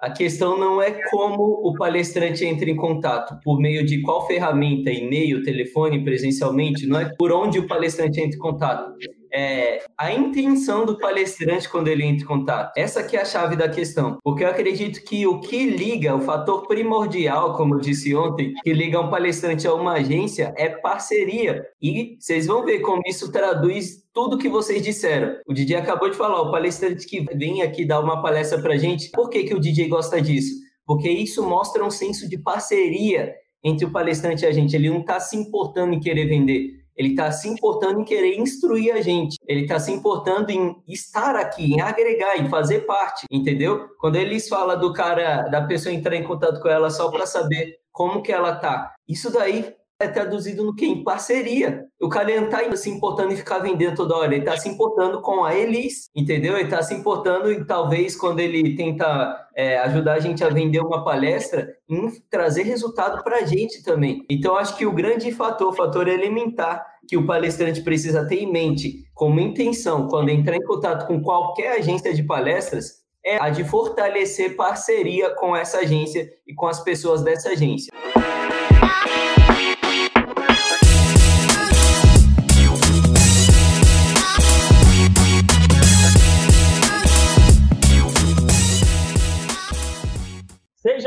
A questão não é como o palestrante entra em contato, por meio de qual ferramenta, e-mail, telefone, presencialmente, não é por onde o palestrante entra em contato. É a intenção do palestrante quando ele entra em contato. Essa que é a chave da questão. Porque eu acredito que o que liga, o fator primordial, como eu disse ontem, que liga um palestrante a uma agência é parceria. E vocês vão ver como isso traduz tudo que vocês disseram. O DJ acabou de falar, o palestrante que vem aqui dar uma palestra pra gente, por que, que o DJ gosta disso? Porque isso mostra um senso de parceria entre o palestrante e a gente. Ele não está se importando em querer vender. Ele está se importando em querer instruir a gente. Ele está se importando em estar aqui, em agregar, em fazer parte, entendeu? Quando eles falam do cara, da pessoa entrar em contato com ela só para saber como que ela tá, isso daí é traduzido no que? Em parceria. O cara não tá se importando em ficar vendendo toda hora, ele tá se importando com a Elis, entendeu? Ele tá se importando e talvez quando ele tenta é, ajudar a gente a vender uma palestra, em trazer resultado para a gente também. Então, acho que o grande fator, o fator elementar que o palestrante precisa ter em mente como intenção quando entrar em contato com qualquer agência de palestras é a de fortalecer parceria com essa agência e com as pessoas dessa agência.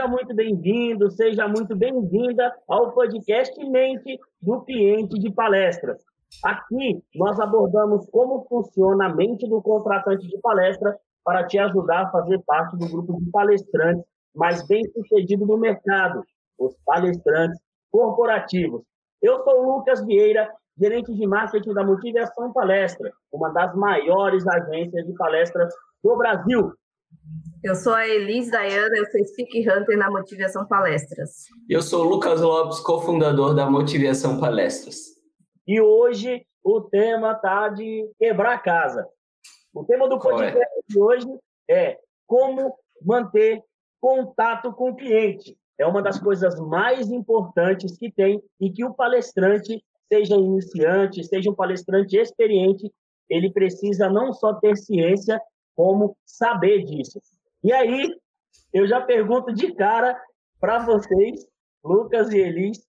Seja muito bem-vindo, seja muito bem-vinda ao podcast Mente do Cliente de Palestras. Aqui nós abordamos como funciona a mente do contratante de palestra para te ajudar a fazer parte do grupo de palestrantes mais bem-sucedido do mercado, os palestrantes corporativos. Eu sou o Lucas Vieira, gerente de marketing da Motivação Palestra, uma das maiores agências de palestras do Brasil. Eu sou a Elis Dayana, eu sou Speak Hunter na Motivação Palestras. Eu sou o Lucas Lopes, cofundador da Motivação Palestras. E hoje o tema tá de quebrar a casa. O tema do podcast Correto. de hoje é como manter contato com o cliente. É uma das coisas mais importantes que tem e que o palestrante, seja iniciante, seja um palestrante experiente, ele precisa não só ter ciência, como saber disso. E aí, eu já pergunto de cara para vocês, Lucas e Elis,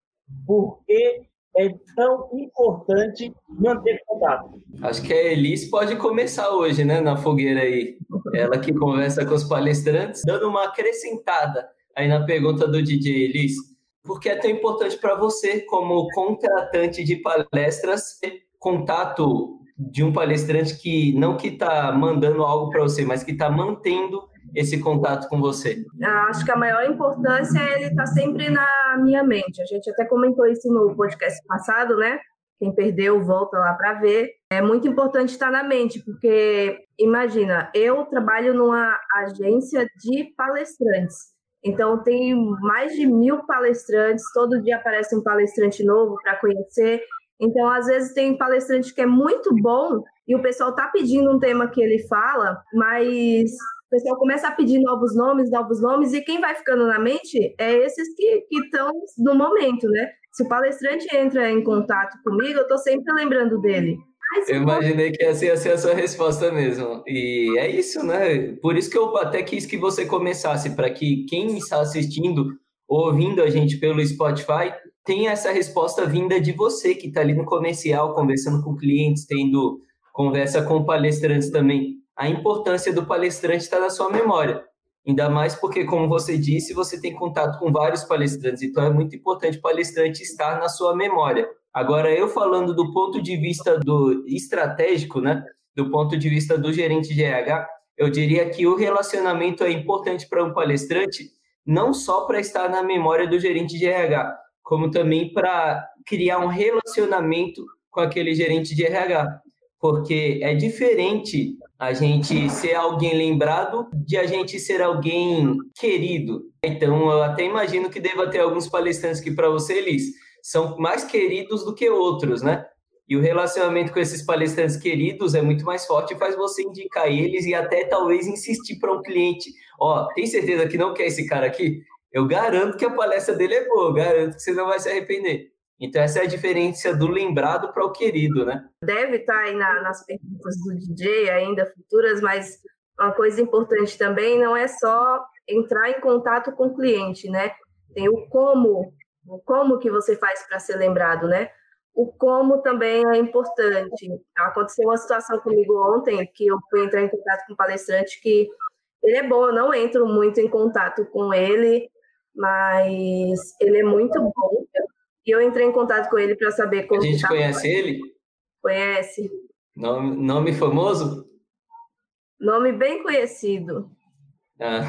por que é tão importante manter contato? Acho que a Elis pode começar hoje, né, na fogueira aí. Ela que conversa com os palestrantes, dando uma acrescentada aí na pergunta do DJ Elis. Por que é tão importante para você, como contratante de palestras, contato de um palestrante que não que está mandando algo para você, mas que está mantendo esse contato com você? Acho que a maior importância é ele estar tá sempre na minha mente. A gente até comentou isso no podcast passado, né? Quem perdeu, volta lá para ver. É muito importante estar na mente, porque imagina, eu trabalho numa agência de palestrantes. Então, tem mais de mil palestrantes, todo dia aparece um palestrante novo para conhecer. Então, às vezes, tem palestrante que é muito bom e o pessoal está pedindo um tema que ele fala, mas o pessoal começa a pedir novos nomes, novos nomes, e quem vai ficando na mente é esses que estão no momento, né? Se o palestrante entra em contato comigo, eu estou sempre lembrando dele. eu imaginei que essa ia ser a sua resposta mesmo. E é isso, né? Por isso que eu até quis que você começasse, para que quem está assistindo, ouvindo a gente pelo Spotify, tenha essa resposta vinda de você, que está ali no comercial, conversando com clientes, tendo conversa com palestrantes também a importância do palestrante está na sua memória. Ainda mais porque, como você disse, você tem contato com vários palestrantes, então é muito importante o palestrante estar na sua memória. Agora, eu falando do ponto de vista do estratégico, né, do ponto de vista do gerente de RH, eu diria que o relacionamento é importante para um palestrante, não só para estar na memória do gerente de RH, como também para criar um relacionamento com aquele gerente de RH porque é diferente a gente ser alguém lembrado de a gente ser alguém querido. Então, eu até imagino que deva ter alguns palestrantes que, para você, Elis, são mais queridos do que outros, né? E o relacionamento com esses palestrantes queridos é muito mais forte faz você indicar eles e até talvez insistir para um cliente: Ó, oh, tem certeza que não quer esse cara aqui? Eu garanto que a palestra dele é boa, garanto que você não vai se arrepender. Então, essa é a diferença do lembrado para o querido, né? Deve estar tá aí na, nas perguntas do DJ ainda futuras, mas uma coisa importante também não é só entrar em contato com o cliente, né? Tem o como, o como que você faz para ser lembrado, né? O como também é importante. Aconteceu uma situação comigo ontem que eu fui entrar em contato com um palestrante que ele é bom, eu não entro muito em contato com ele, mas ele é muito bom. E eu entrei em contato com ele para saber como. A gente conhece ele? Conhece. Nome, nome famoso? Nome bem conhecido. Ah.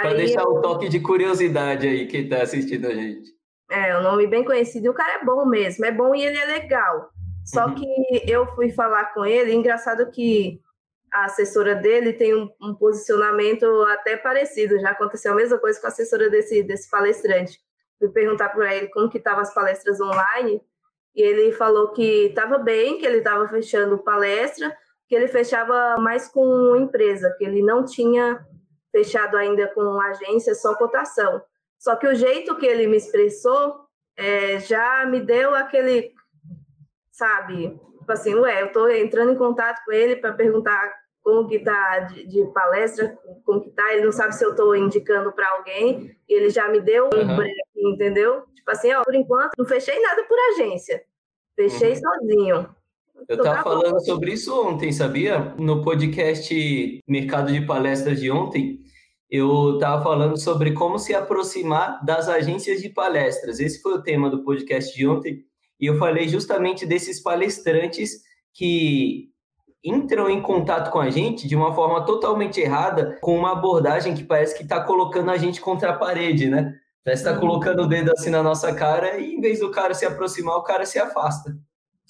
Para deixar um toque de curiosidade aí, quem está assistindo a gente. É, um nome bem conhecido. E o cara é bom mesmo, é bom e ele é legal. Só uhum. que eu fui falar com ele, engraçado que a assessora dele tem um, um, posicionamento até parecido. Já aconteceu a mesma coisa com a assessora desse, desse palestrante. Fui perguntar para ele como que estavam as palestras online e ele falou que estava bem, que ele estava fechando palestra, que ele fechava mais com empresa, que ele não tinha fechado ainda com agência, só cotação. Só que o jeito que ele me expressou é, já me deu aquele, sabe, tipo assim, ué, eu estou entrando em contato com ele para perguntar como que tá de, de, palestra, como que tá, ele não sabe se eu estou indicando para alguém, ele já me deu um uhum. break, entendeu? Tipo assim, ó, por enquanto não fechei nada por agência, fechei uhum. sozinho. Eu estava falando sobre isso ontem, sabia? No podcast Mercado de Palestras de ontem, eu estava falando sobre como se aproximar das agências de palestras. Esse foi o tema do podcast de ontem. E eu falei justamente desses palestrantes que entram em contato com a gente de uma forma totalmente errada, com uma abordagem que parece que está colocando a gente contra a parede, né? Parece está uhum. colocando o dedo assim na nossa cara e em vez do cara se aproximar, o cara se afasta.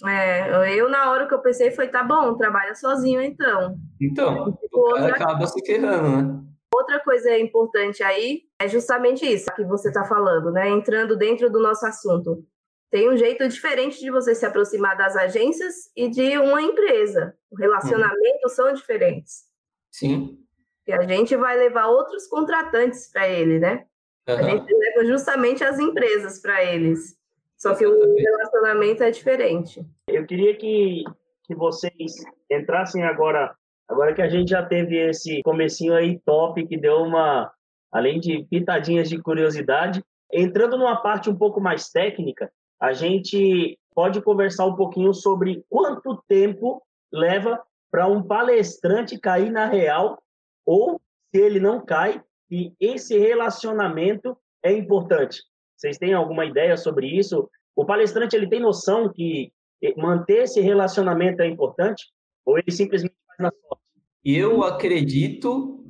É, eu na hora que eu pensei foi, tá bom, trabalha sozinho então. Então, o cara outra... acaba se ferrando, né? Outra coisa importante aí é justamente isso que você está falando, né? Entrando dentro do nosso assunto. Tem um jeito diferente de você se aproximar das agências e de uma empresa. O relacionamento uhum. são diferentes. Sim. E a gente vai levar outros contratantes para ele, né? Uhum. A gente leva justamente as empresas para eles. Só que o relacionamento é diferente. Eu queria que, que vocês entrassem agora, agora que a gente já teve esse comecinho aí top, que deu uma, além de pitadinhas de curiosidade, entrando numa parte um pouco mais técnica, a gente pode conversar um pouquinho sobre quanto tempo leva para um palestrante cair na real ou se ele não cai e esse relacionamento é importante. Vocês têm alguma ideia sobre isso? O palestrante ele tem noção que manter esse relacionamento é importante? Ou ele simplesmente faz na sorte? Eu acredito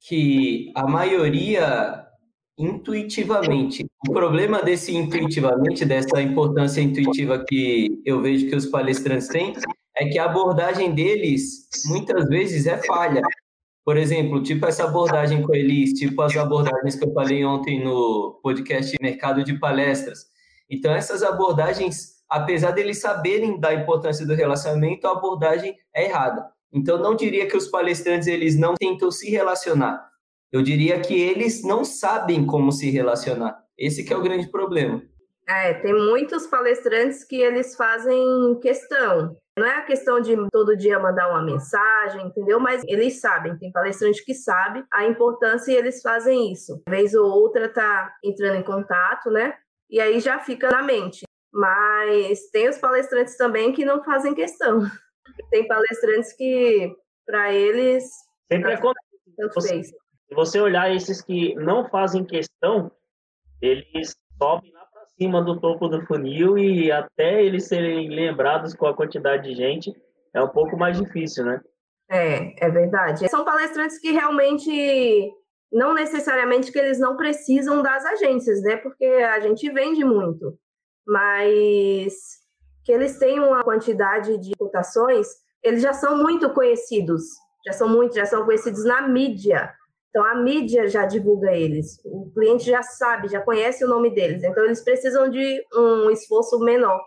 que a maioria intuitivamente. O problema desse intuitivamente, dessa importância intuitiva que eu vejo que os palestrantes têm, é que a abordagem deles muitas vezes é falha. Por exemplo, tipo essa abordagem com eles, tipo as abordagens que eu falei ontem no podcast Mercado de Palestras. Então, essas abordagens, apesar deles saberem da importância do relacionamento, a abordagem é errada. Então, não diria que os palestrantes eles não tentam se relacionar. Eu diria que eles não sabem como se relacionar. Esse que é o grande problema. É, tem muitos palestrantes que eles fazem questão. Não é a questão de todo dia mandar uma mensagem, entendeu? Mas eles sabem, tem palestrante que sabe a importância e eles fazem isso. Uma vez ou outra tá entrando em contato, né? E aí já fica na mente. Mas tem os palestrantes também que não fazem questão. Tem palestrantes que, para eles. Sempre acontece. Você, se você olhar esses que não fazem questão, eles sobem lá para cima do topo do funil e até eles serem lembrados com a quantidade de gente é um pouco mais difícil, né? É, é verdade. São palestrantes que realmente não necessariamente que eles não precisam das agências, né? Porque a gente vende muito, mas que eles têm uma quantidade de cotações, eles já são muito conhecidos, já são muito, já são conhecidos na mídia. Então a mídia já divulga eles, o cliente já sabe, já conhece o nome deles. Então eles precisam de um esforço menor,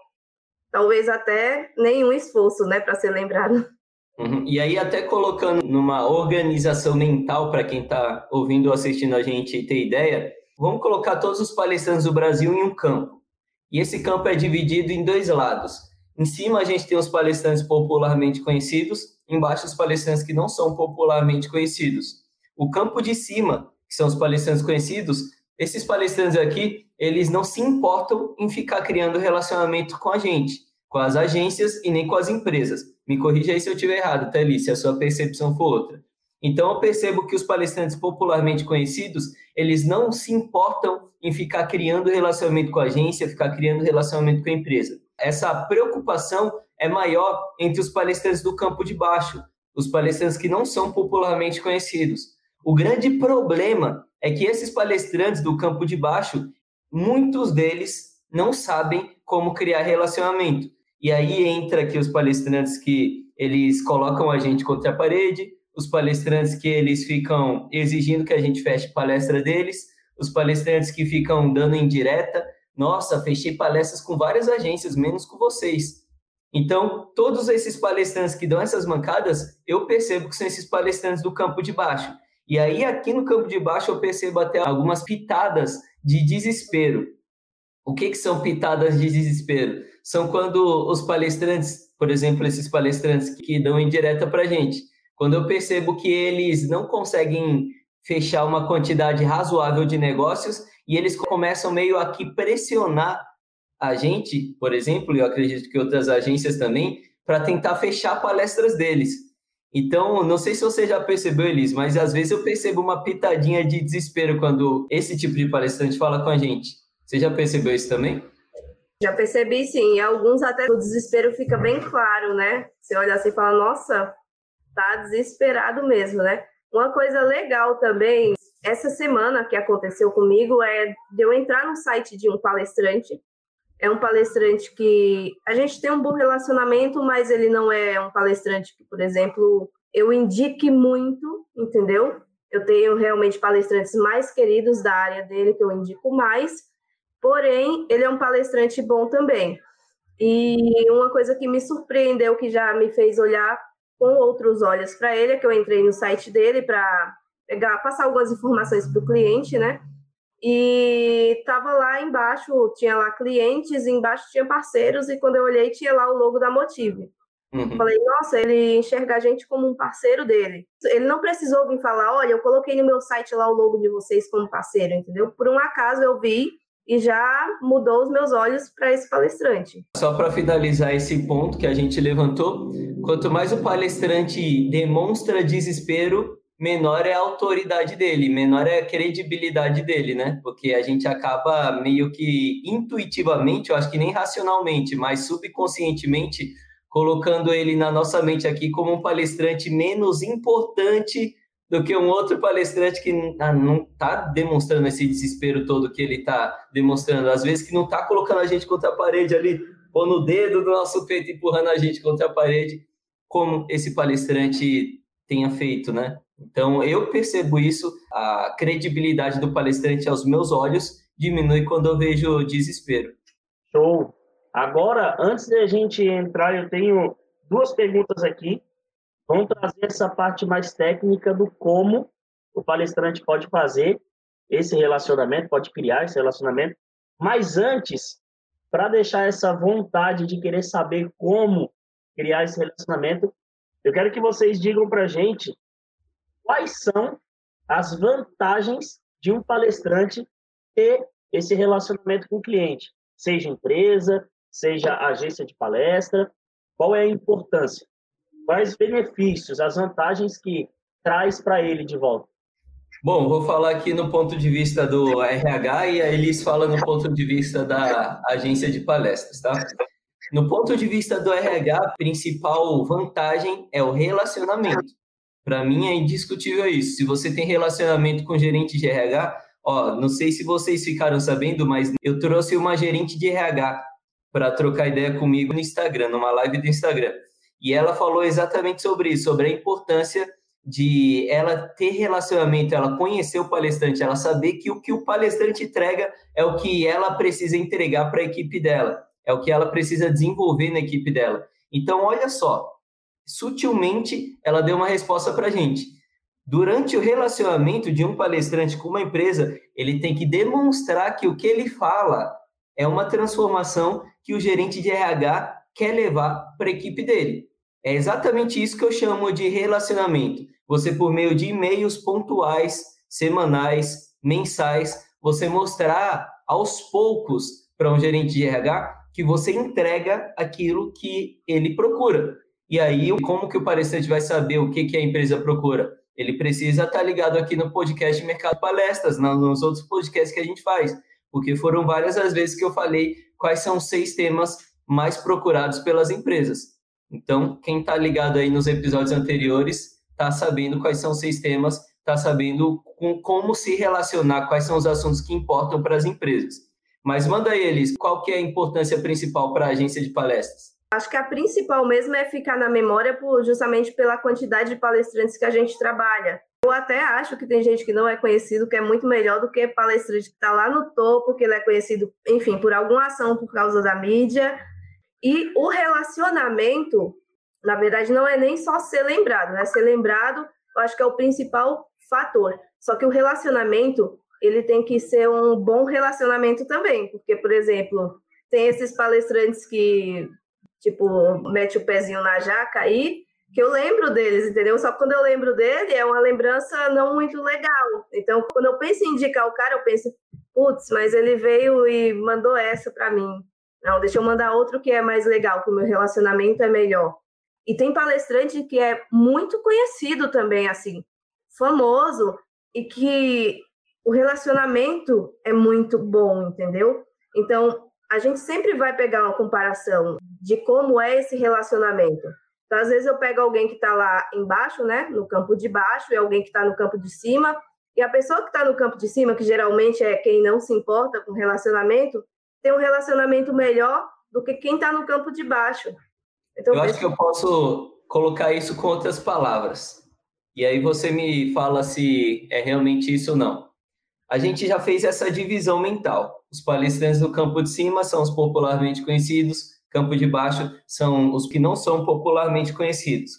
talvez até nenhum esforço, né, para ser lembrado. Uhum. E aí, até colocando numa organização mental para quem está ouvindo ou assistindo a gente ter ideia, vamos colocar todos os palestrantes do Brasil em um campo. E esse campo é dividido em dois lados. Em cima, a gente tem os palestrantes popularmente conhecidos, embaixo, os palestrantes que não são popularmente conhecidos. O campo de cima, que são os palestrantes conhecidos, esses palestrantes aqui, eles não se importam em ficar criando relacionamento com a gente, com as agências e nem com as empresas. Me corrija aí se eu estiver errado, Thalys, tá, se a sua percepção for outra. Então, eu percebo que os palestrantes popularmente conhecidos, eles não se importam em ficar criando relacionamento com a agência, ficar criando relacionamento com a empresa. Essa preocupação é maior entre os palestrantes do campo de baixo, os palestrantes que não são popularmente conhecidos. O grande problema é que esses palestrantes do campo de baixo, muitos deles não sabem como criar relacionamento. E aí entra aqui os palestrantes que eles colocam a gente contra a parede, os palestrantes que eles ficam exigindo que a gente feche palestra deles, os palestrantes que ficam dando indireta, nossa, fechei palestras com várias agências, menos com vocês. Então, todos esses palestrantes que dão essas mancadas, eu percebo que são esses palestrantes do campo de baixo. E aí, aqui no campo de baixo, eu percebo até algumas pitadas de desespero. O que, que são pitadas de desespero? São quando os palestrantes, por exemplo, esses palestrantes que dão indireta para a gente, quando eu percebo que eles não conseguem fechar uma quantidade razoável de negócios e eles começam meio a que pressionar a gente, por exemplo, e eu acredito que outras agências também, para tentar fechar palestras deles. Então, não sei se você já percebeu, Elis, mas às vezes eu percebo uma pitadinha de desespero quando esse tipo de palestrante fala com a gente. Você já percebeu isso também? Já percebi, sim. E alguns até o desespero fica bem claro, né? Você olha assim e fala, nossa, tá desesperado mesmo, né? Uma coisa legal também, essa semana que aconteceu comigo é de eu entrar no site de um palestrante. É um palestrante que a gente tem um bom relacionamento, mas ele não é um palestrante que, por exemplo, eu indique muito, entendeu? Eu tenho realmente palestrantes mais queridos da área dele que eu indico mais, porém, ele é um palestrante bom também. E uma coisa que me surpreendeu, que já me fez olhar com outros olhos para ele, é que eu entrei no site dele para pegar, passar algumas informações para o cliente, né? E tava lá embaixo, tinha lá clientes, embaixo tinha parceiros, e quando eu olhei, tinha lá o logo da Motive. Uhum. Falei, nossa, ele enxerga a gente como um parceiro dele. Ele não precisou vir falar, olha, eu coloquei no meu site lá o logo de vocês como parceiro, entendeu? Por um acaso eu vi e já mudou os meus olhos para esse palestrante. Só para finalizar esse ponto que a gente levantou, quanto mais o palestrante demonstra desespero, menor é a autoridade dele, menor é a credibilidade dele, né? Porque a gente acaba meio que intuitivamente, eu acho que nem racionalmente, mas subconscientemente colocando ele na nossa mente aqui como um palestrante menos importante do que um outro palestrante que não está demonstrando esse desespero todo que ele está demonstrando. Às vezes que não está colocando a gente contra a parede ali, ou no dedo do nosso peito empurrando a gente contra a parede, como esse palestrante tenha feito, né? Então, eu percebo isso, a credibilidade do palestrante aos meus olhos diminui quando eu vejo desespero. Show! Agora, antes de a gente entrar, eu tenho duas perguntas aqui Vamos trazer essa parte mais técnica do como o palestrante pode fazer esse relacionamento, pode criar esse relacionamento. Mas antes, para deixar essa vontade de querer saber como criar esse relacionamento, eu quero que vocês digam para a gente quais são as vantagens de um palestrante ter esse relacionamento com o cliente, seja empresa, seja agência de palestra, qual é a importância? quais benefícios, as vantagens que traz para ele de volta? Bom, vou falar aqui no ponto de vista do RH e a Elis fala no ponto de vista da agência de palestras, tá? No ponto de vista do RH, a principal vantagem é o relacionamento. Para mim é indiscutível isso. Se você tem relacionamento com gerente de RH, ó, não sei se vocês ficaram sabendo, mas eu trouxe uma gerente de RH para trocar ideia comigo no Instagram, numa live do Instagram. E ela falou exatamente sobre isso, sobre a importância de ela ter relacionamento, ela conhecer o palestrante, ela saber que o que o palestrante entrega é o que ela precisa entregar para a equipe dela, é o que ela precisa desenvolver na equipe dela. Então, olha só, sutilmente ela deu uma resposta para a gente. Durante o relacionamento de um palestrante com uma empresa, ele tem que demonstrar que o que ele fala é uma transformação que o gerente de RH quer levar para a equipe dele. É exatamente isso que eu chamo de relacionamento. você por meio de e-mails pontuais, semanais, mensais, você mostrar aos poucos para um gerente de RH que você entrega aquilo que ele procura. E aí, como que o palestrante vai saber o que, que a empresa procura? Ele precisa estar tá ligado aqui no podcast Mercado Palestras, nos outros podcasts que a gente faz, porque foram várias as vezes que eu falei quais são os seis temas mais procurados pelas empresas. Então, quem está ligado aí nos episódios anteriores está sabendo quais são os seis temas, está sabendo com, como se relacionar, quais são os assuntos que importam para as empresas. Mas manda aí, qual que é a importância principal para a agência de palestras? Acho que a principal mesmo é ficar na memória por, justamente pela quantidade de palestrantes que a gente trabalha. Eu até acho que tem gente que não é conhecido, que é muito melhor do que palestrante que está lá no topo, que ele é conhecido, enfim, por alguma ação por causa da mídia. E o relacionamento, na verdade, não é nem só ser lembrado, né? Ser lembrado, eu acho que é o principal fator. Só que o relacionamento, ele tem que ser um bom relacionamento também, porque, por exemplo, tem esses palestrantes que tipo, mete o pezinho na jaca aí, que eu lembro deles, entendeu? Só que quando eu lembro dele, é uma lembrança não muito legal. Então, quando eu penso em indicar o cara, eu penso, putz, mas ele veio e mandou essa para mim. Não, deixa eu mandar outro que é mais legal, que o meu relacionamento é melhor. E tem palestrante que é muito conhecido também, assim, famoso, e que o relacionamento é muito bom, entendeu? Então, a gente sempre vai pegar uma comparação de como é esse relacionamento. Então, às vezes eu pego alguém que está lá embaixo, né, no campo de baixo, e alguém que está no campo de cima, e a pessoa que está no campo de cima, que geralmente é quem não se importa com relacionamento, tem um relacionamento melhor do que quem está no campo de baixo. Então, eu acho que eu posso colocar isso com outras palavras. E aí você me fala se é realmente isso ou não. A gente já fez essa divisão mental. Os palestrantes do campo de cima são os popularmente conhecidos, campo de baixo são os que não são popularmente conhecidos.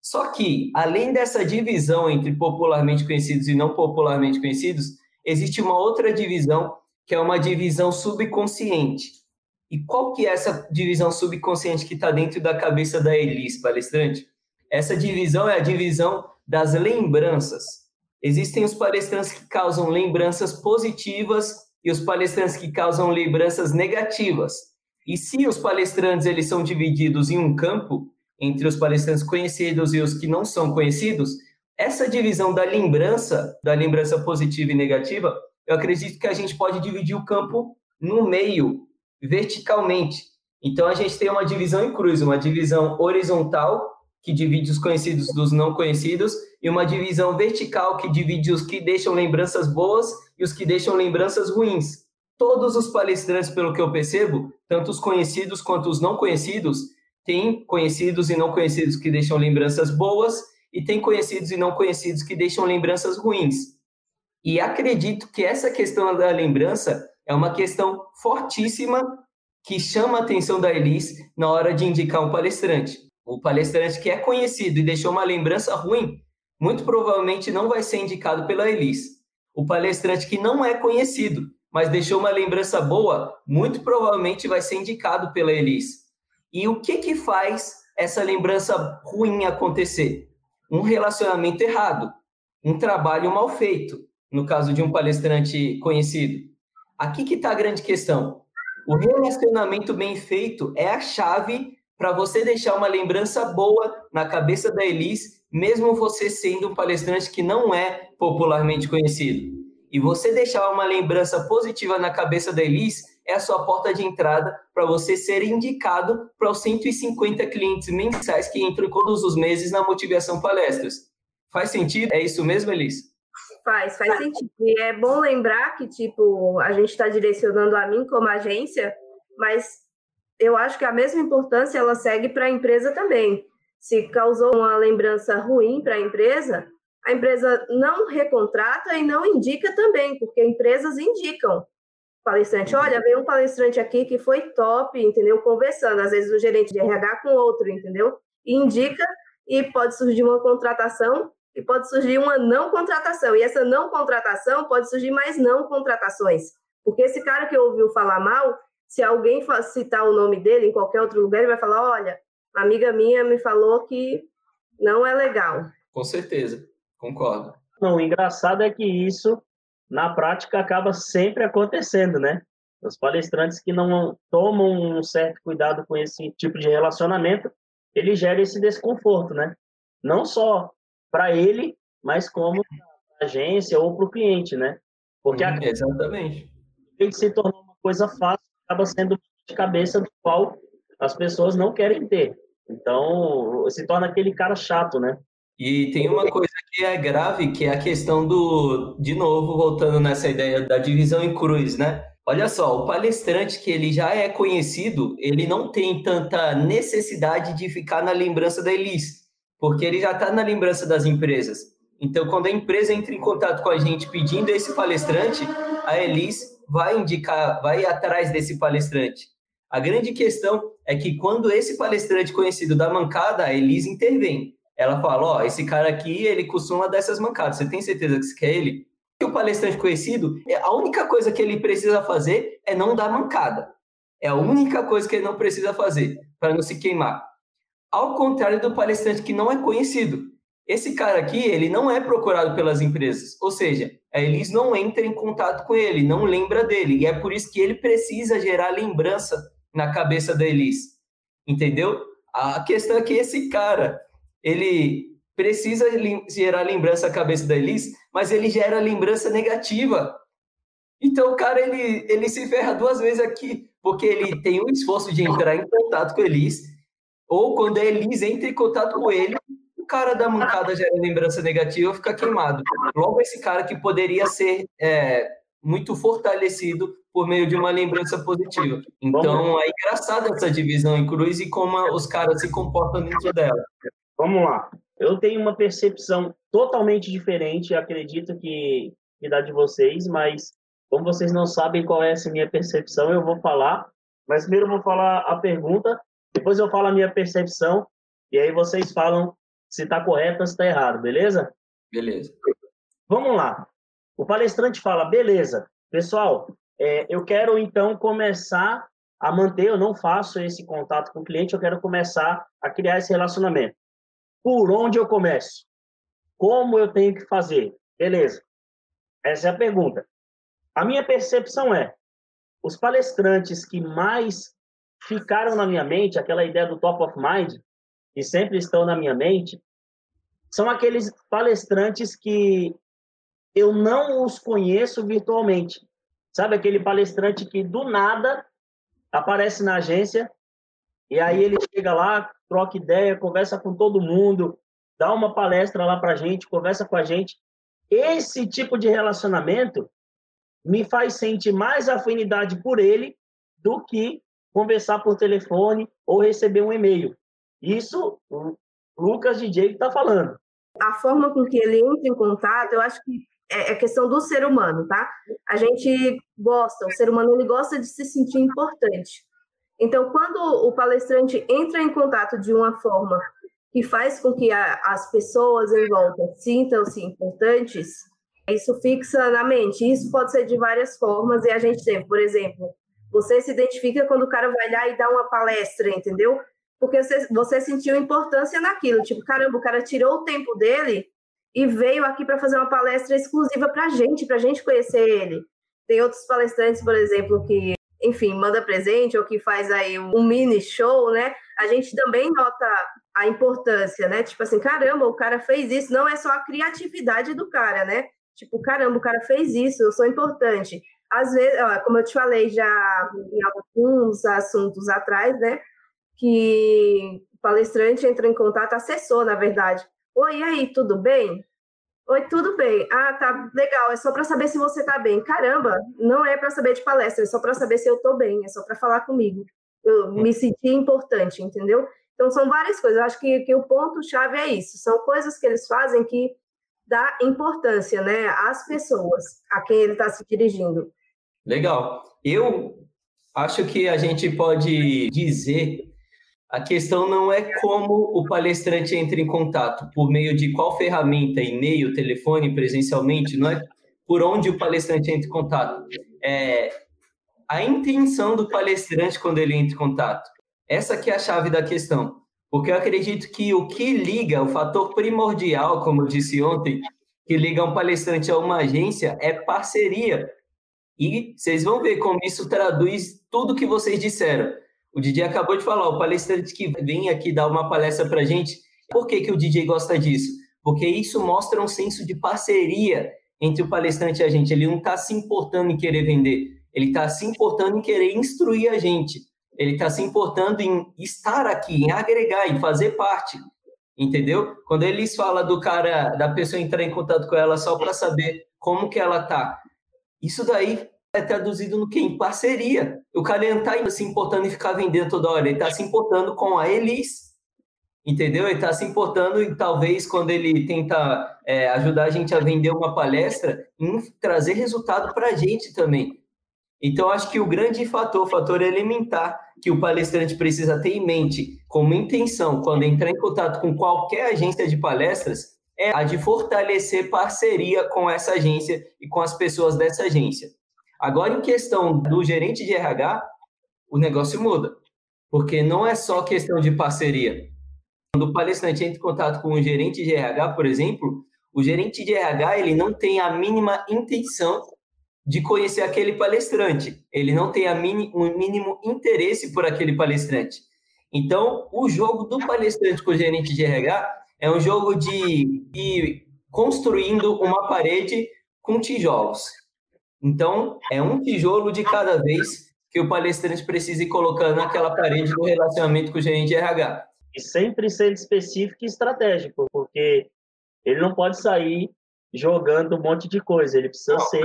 Só que, além dessa divisão entre popularmente conhecidos e não popularmente conhecidos, existe uma outra divisão, que é uma divisão subconsciente. E qual que é essa divisão subconsciente que está dentro da cabeça da Elis, palestrante? Essa divisão é a divisão das lembranças. Existem os palestrantes que causam lembranças positivas e os palestrantes que causam lembranças negativas. E se os palestrantes eles são divididos em um campo entre os palestrantes conhecidos e os que não são conhecidos, essa divisão da lembrança, da lembrança positiva e negativa, eu acredito que a gente pode dividir o campo no meio, verticalmente. Então a gente tem uma divisão em cruz, uma divisão horizontal que divide os conhecidos dos não conhecidos e uma divisão vertical que divide os que deixam lembranças boas e os que deixam lembranças ruins. Todos os palestrantes, pelo que eu percebo, tanto os conhecidos quanto os não conhecidos, têm conhecidos e não conhecidos que deixam lembranças boas e tem conhecidos e não conhecidos que deixam lembranças ruins. E acredito que essa questão da lembrança é uma questão fortíssima que chama a atenção da Elis na hora de indicar um palestrante. O palestrante que é conhecido e deixou uma lembrança ruim, muito provavelmente não vai ser indicado pela Elis. O palestrante que não é conhecido, mas deixou uma lembrança boa, muito provavelmente vai ser indicado pela Elis. E o que que faz essa lembrança ruim acontecer? Um relacionamento errado, um trabalho mal feito, no caso de um palestrante conhecido. Aqui que está a grande questão. O relacionamento bem feito é a chave para você deixar uma lembrança boa na cabeça da Elis mesmo você sendo um palestrante que não é popularmente conhecido. E você deixar uma lembrança positiva na cabeça da Elis é a sua porta de entrada para você ser indicado para os 150 clientes mensais que entram todos os meses na Motivação Palestras. Faz sentido? É isso mesmo, Elis? Faz, faz sentido. E é bom lembrar que, tipo, a gente está direcionando a mim como agência, mas eu acho que a mesma importância ela segue para a empresa também se causou uma lembrança ruim para a empresa, a empresa não recontrata e não indica também, porque empresas indicam palestrante. Olha, veio um palestrante aqui que foi top, entendeu? Conversando, às vezes o gerente de RH com outro, entendeu? E indica e pode surgir uma contratação e pode surgir uma não contratação. E essa não contratação pode surgir mais não contratações. Porque esse cara que ouviu falar mal, se alguém citar o nome dele em qualquer outro lugar, ele vai falar: olha, amiga minha me falou que não é legal. Com certeza, concordo. Não, o engraçado é que isso, na prática, acaba sempre acontecendo, né? Os palestrantes que não tomam um certo cuidado com esse tipo de relacionamento, ele gera esse desconforto, né? Não só para ele, mas como para a agência ou para o cliente, né? Porque hum, exatamente. Ele se tornou uma coisa fácil, acaba sendo de cabeça do qual as pessoas não querem ter. Então, se torna aquele cara chato, né? E tem uma coisa que é grave, que é a questão do, de novo, voltando nessa ideia da divisão em cruz, né? Olha só, o palestrante que ele já é conhecido, ele não tem tanta necessidade de ficar na lembrança da Elis, porque ele já está na lembrança das empresas. Então, quando a empresa entra em contato com a gente pedindo esse palestrante, a Elis vai indicar, vai atrás desse palestrante. A grande questão é que quando esse palestrante conhecido dá mancada, a Elis intervém ela fala, ó, oh, esse cara aqui, ele costuma dar essas mancadas, você tem certeza que você quer ele? E o palestrante conhecido, é, a única coisa que ele precisa fazer é não dar mancada. É a única coisa que ele não precisa fazer, para não se queimar. Ao contrário do palestrante que não é conhecido. Esse cara aqui, ele não é procurado pelas empresas. Ou seja, a Elis não entra em contato com ele, não lembra dele. E é por isso que ele precisa gerar lembrança na cabeça da Elis. Entendeu? A questão é que esse cara, ele precisa gerar lembrança à cabeça da Elis, mas ele gera lembrança negativa. Então o cara ele, ele se ferra duas vezes aqui, porque ele tem o esforço de entrar em contato com a Elis, ou quando a Elis entra em contato com ele, cara da mancada gera lembrança negativa fica queimado. Logo, esse cara que poderia ser é, muito fortalecido por meio de uma lembrança positiva. Então, é engraçado essa divisão em cruz e como os caras se comportam dentro dela. Vamos lá. Eu tenho uma percepção totalmente diferente, acredito que, que da de vocês, mas como vocês não sabem qual é essa minha percepção, eu vou falar. Mas primeiro eu vou falar a pergunta, depois eu falo a minha percepção, e aí vocês falam se está correto ou se está errado, beleza? Beleza. Vamos lá. O palestrante fala, beleza, pessoal, é, eu quero então começar a manter, eu não faço esse contato com o cliente, eu quero começar a criar esse relacionamento. Por onde eu começo? Como eu tenho que fazer? Beleza. Essa é a pergunta. A minha percepção é: os palestrantes que mais ficaram na minha mente, aquela ideia do top of mind, que sempre estão na minha mente, são aqueles palestrantes que eu não os conheço virtualmente. Sabe aquele palestrante que do nada aparece na agência e aí ele chega lá, troca ideia, conversa com todo mundo, dá uma palestra lá para gente, conversa com a gente. Esse tipo de relacionamento me faz sentir mais afinidade por ele do que conversar por telefone ou receber um e-mail. Isso o Lucas DJ está falando. A forma com que ele entra em contato, eu acho que é, é questão do ser humano, tá? A gente gosta, o ser humano ele gosta de se sentir importante. Então, quando o palestrante entra em contato de uma forma que faz com que a, as pessoas em volta sintam-se importantes, isso fixa na mente. Isso pode ser de várias formas, e a gente tem, por exemplo, você se identifica quando o cara vai lá e dá uma palestra, entendeu? Porque você, você sentiu importância naquilo. Tipo, caramba, o cara tirou o tempo dele e veio aqui para fazer uma palestra exclusiva para gente, para gente conhecer ele. Tem outros palestrantes, por exemplo, que enfim, manda presente ou que faz aí um mini show, né? A gente também nota a importância, né? Tipo assim, caramba, o cara fez isso, não é só a criatividade do cara, né? Tipo, caramba, o cara fez isso, eu sou importante. Às vezes, ó, como eu te falei já em alguns assuntos atrás, né? Que o palestrante entra em contato, assessor, na verdade. Oi, e aí, tudo bem? Oi, tudo bem? Ah, tá legal. É só para saber se você tá bem. Caramba, não é para saber de palestra, é só para saber se eu tô bem, é só para falar comigo. Eu me senti importante, entendeu? Então são várias coisas. Eu acho que, que o ponto chave é isso. São coisas que eles fazem que dá importância, né, às pessoas a quem ele está se dirigindo. Legal. Eu acho que a gente pode dizer a questão não é como o palestrante entra em contato, por meio de qual ferramenta, e-mail, telefone, presencialmente, não é por onde o palestrante entra em contato. É a intenção do palestrante quando ele entra em contato. Essa que é a chave da questão. Porque eu acredito que o que liga, o fator primordial, como eu disse ontem, que liga um palestrante a uma agência é parceria. E vocês vão ver como isso traduz tudo que vocês disseram. O DJ acabou de falar, o palestrante que vem aqui dar uma palestra para gente, por que, que o DJ gosta disso? Porque isso mostra um senso de parceria entre o palestrante e a gente. Ele não está se importando em querer vender, ele está se importando em querer instruir a gente. Ele está se importando em estar aqui, em agregar, em fazer parte. Entendeu? Quando eles falam do cara, da pessoa entrar em contato com ela só para saber como que ela tá, isso daí é traduzido no que? Em parceria. O cara não está se importando em ficar vendendo toda hora, ele está se importando com a Elis, entendeu? Ele está se importando e talvez quando ele tenta é, ajudar a gente a vender uma palestra, em trazer resultado para a gente também. Então, acho que o grande fator, o fator elementar que o palestrante precisa ter em mente como intenção quando entrar em contato com qualquer agência de palestras é a de fortalecer parceria com essa agência e com as pessoas dessa agência. Agora, em questão do gerente de RH, o negócio muda, porque não é só questão de parceria. Quando o palestrante entra em contato com o gerente de RH, por exemplo, o gerente de RH ele não tem a mínima intenção de conhecer aquele palestrante. Ele não tem a mini, um mínimo interesse por aquele palestrante. Então, o jogo do palestrante com o gerente de RH é um jogo de ir construindo uma parede com tijolos. Então, é um tijolo de cada vez que o palestrante precisa ir colocando naquela parede do relacionamento com o gerente de RH. E sempre ser específico e estratégico, porque ele não pode sair jogando um monte de coisa, ele precisa não, ser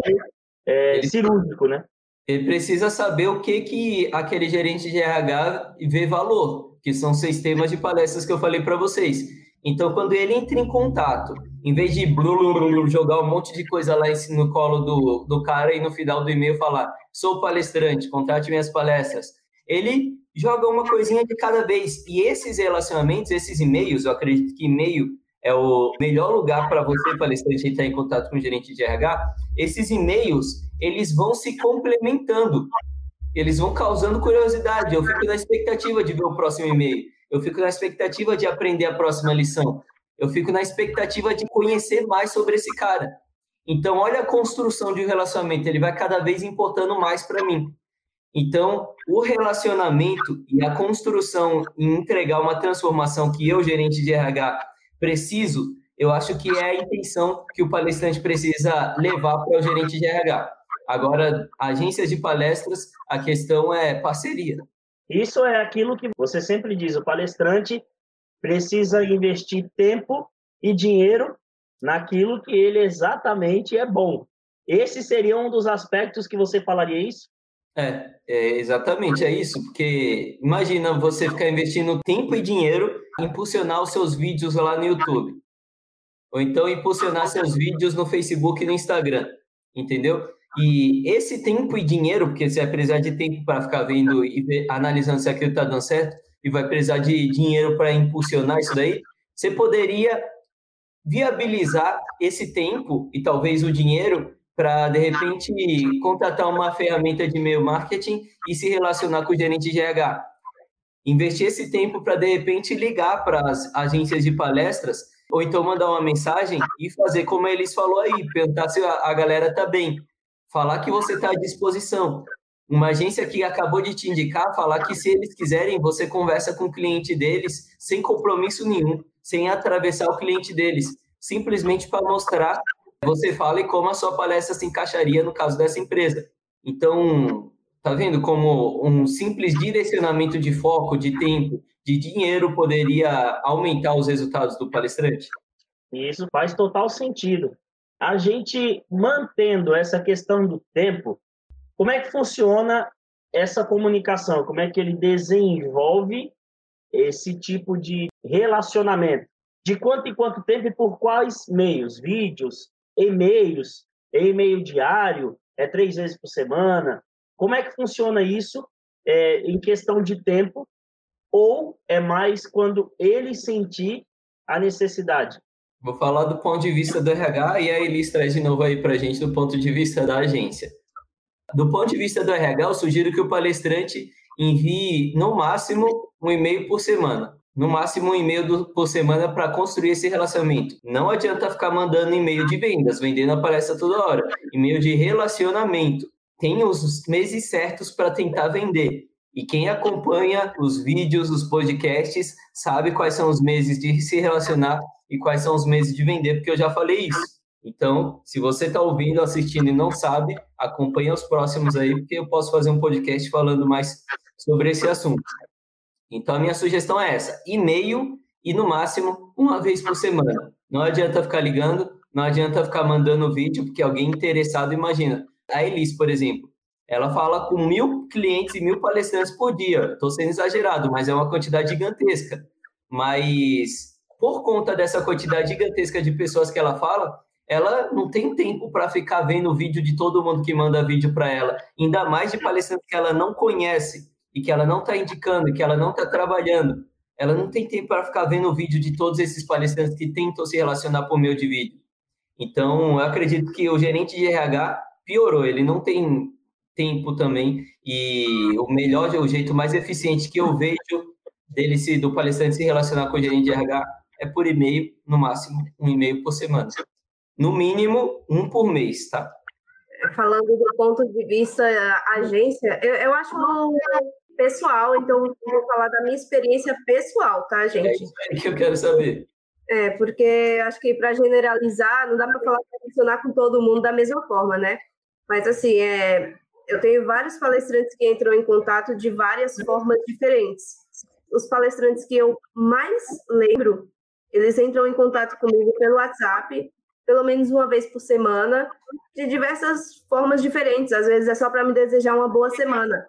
é, ele, cirúrgico, né? Ele precisa saber o que, que aquele gerente de RH vê valor, que são seis temas de palestras que eu falei para vocês. Então, quando ele entra em contato, em vez de jogar um monte de coisa lá no colo do, do cara e no final do e-mail falar: sou palestrante, contate minhas palestras, ele joga uma coisinha de cada vez. E esses relacionamentos, esses e-mails, eu acredito que e-mail é o melhor lugar para você, palestrante, entrar em contato com o gerente de RH, esses e-mails, eles vão se complementando. Eles vão causando curiosidade. Eu fico na expectativa de ver o próximo e-mail. Eu fico na expectativa de aprender a próxima lição. Eu fico na expectativa de conhecer mais sobre esse cara. Então, olha a construção de um relacionamento. Ele vai cada vez importando mais para mim. Então, o relacionamento e a construção em entregar uma transformação que eu, gerente de RH, preciso, eu acho que é a intenção que o palestrante precisa levar para o gerente de RH. Agora, agências de palestras, a questão é parceria. Isso é aquilo que você sempre diz: o palestrante precisa investir tempo e dinheiro naquilo que ele exatamente é bom. Esse seria um dos aspectos que você falaria isso? É, é, exatamente, é isso, porque imagina você ficar investindo tempo e dinheiro em impulsionar os seus vídeos lá no YouTube. Ou então impulsionar seus vídeos no Facebook e no Instagram, entendeu? E esse tempo e dinheiro, porque você vai precisar de tempo para ficar vendo e ver, analisando se aquilo está dando certo, e vai precisar de dinheiro para impulsionar isso daí, você poderia viabilizar esse tempo e talvez o dinheiro para, de repente, contratar uma ferramenta de e-mail marketing e se relacionar com o gerente de RH. Investir esse tempo para, de repente, ligar para as agências de palestras ou então mandar uma mensagem e fazer como eles falou aí, perguntar se a, galera está bem, falar que você está à disposição. Uma agência que acabou de te indicar, falar que se eles quiserem, você conversa com o cliente deles sem compromisso nenhum, sem atravessar o cliente deles, simplesmente para mostrar você fala e como a sua palestra se encaixaria no caso dessa empresa. Então, tá vendo como um simples direcionamento de foco, de tempo, de dinheiro poderia aumentar os resultados do palestrante? Isso faz total sentido. A gente mantendo essa questão do tempo, como é que funciona essa comunicação? Como é que ele desenvolve esse tipo de relacionamento? De quanto em quanto tempo e por quais meios? Vídeos, e-mails, e-mail diário, é três vezes por semana. Como é que funciona isso é, em questão de tempo? Ou é mais quando ele sentir a necessidade? Vou falar do ponto de vista do RH e a Elis traz de novo aí para a gente do ponto de vista da agência. Do ponto de vista do RH, eu sugiro que o palestrante envie, no máximo, um e-mail por semana. no máximo um e-mail por semana para construir esse relacionamento. Não adianta ficar mandando e-mail de vendas, vendendo a palestra toda hora. E-mail de relacionamento. Tem os meses certos para tentar vender. E quem acompanha os vídeos, os podcasts, sabe quais são os meses de se relacionar e quais são os meses de vender, porque eu já falei isso. Então, se você está ouvindo, assistindo e não sabe, acompanha os próximos aí, porque eu posso fazer um podcast falando mais sobre esse assunto. Então, a minha sugestão é essa: e-mail e, no máximo, uma vez por semana. Não adianta ficar ligando, não adianta ficar mandando vídeo, porque alguém interessado, imagina. A Elis, por exemplo, ela fala com mil clientes e mil palestrantes por dia. Estou sendo exagerado, mas é uma quantidade gigantesca. Mas, por conta dessa quantidade gigantesca de pessoas que ela fala, ela não tem tempo para ficar vendo vídeo de todo mundo que manda vídeo para ela, ainda mais de palestrantes que ela não conhece e que ela não está indicando, que ela não está trabalhando. Ela não tem tempo para ficar vendo vídeo de todos esses palestrantes que tentam se relacionar por meio de vídeo. Então, eu acredito que o gerente de RH piorou, ele não tem tempo também e o melhor, o jeito mais eficiente que eu vejo dele se do palestrante se relacionar com o gerente de RH é por e-mail, no máximo um e-mail por semana no mínimo um por mês, tá? Falando do ponto de vista agência, eu, eu acho pessoal, então vou falar da minha experiência pessoal, tá, gente? É isso aí que eu quero saber. É, porque acho que para generalizar, não dá para falar funcionar com todo mundo da mesma forma, né? Mas assim, é, eu tenho vários palestrantes que entram em contato de várias formas diferentes. Os palestrantes que eu mais lembro, eles entram em contato comigo pelo WhatsApp, pelo menos uma vez por semana, de diversas formas diferentes. Às vezes é só para me desejar uma boa semana.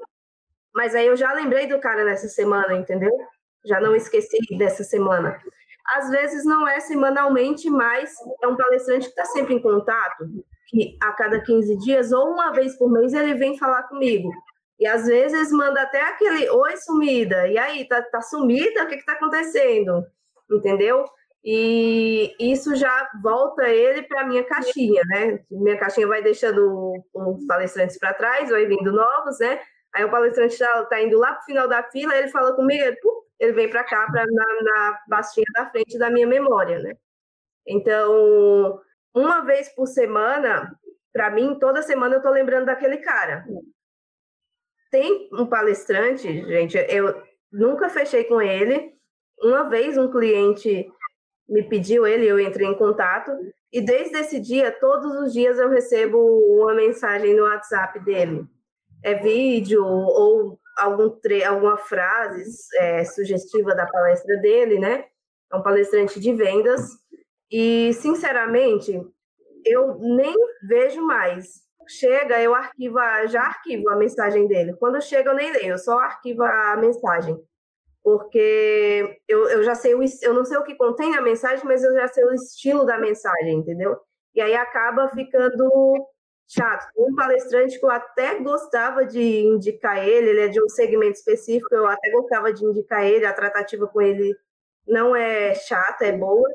Mas aí eu já lembrei do cara nessa semana, entendeu? Já não esqueci dessa semana. Às vezes não é semanalmente, mas é um palestrante que está sempre em contato, que a cada 15 dias ou uma vez por mês ele vem falar comigo. E às vezes manda até aquele oi sumida. E aí, tá, tá sumida? O que que tá acontecendo? Entendeu? e isso já volta ele para minha caixinha, né? Minha caixinha vai deixando os palestrantes para trás, vai vindo novos, né? Aí o palestrante está tá indo lá para o final da fila, ele fala comigo, ele, ele vem para cá, pra, na, na pastinha da frente da minha memória, né? Então, uma vez por semana, para mim, toda semana eu estou lembrando daquele cara. Tem um palestrante, gente, eu nunca fechei com ele. Uma vez um cliente me pediu ele, eu entrei em contato. E desde esse dia, todos os dias eu recebo uma mensagem no WhatsApp dele. É vídeo ou algum tre alguma frase é, sugestiva da palestra dele, né? É um palestrante de vendas. E, sinceramente, eu nem vejo mais. Chega, eu arquivo, já arquivo a mensagem dele. Quando chega, eu nem leio, eu só arquivo a mensagem porque eu, eu já sei, o, eu não sei o que contém a mensagem, mas eu já sei o estilo da mensagem, entendeu? E aí acaba ficando chato. Um palestrante que eu até gostava de indicar ele, ele é de um segmento específico, eu até gostava de indicar ele, a tratativa com ele não é chata, é boa,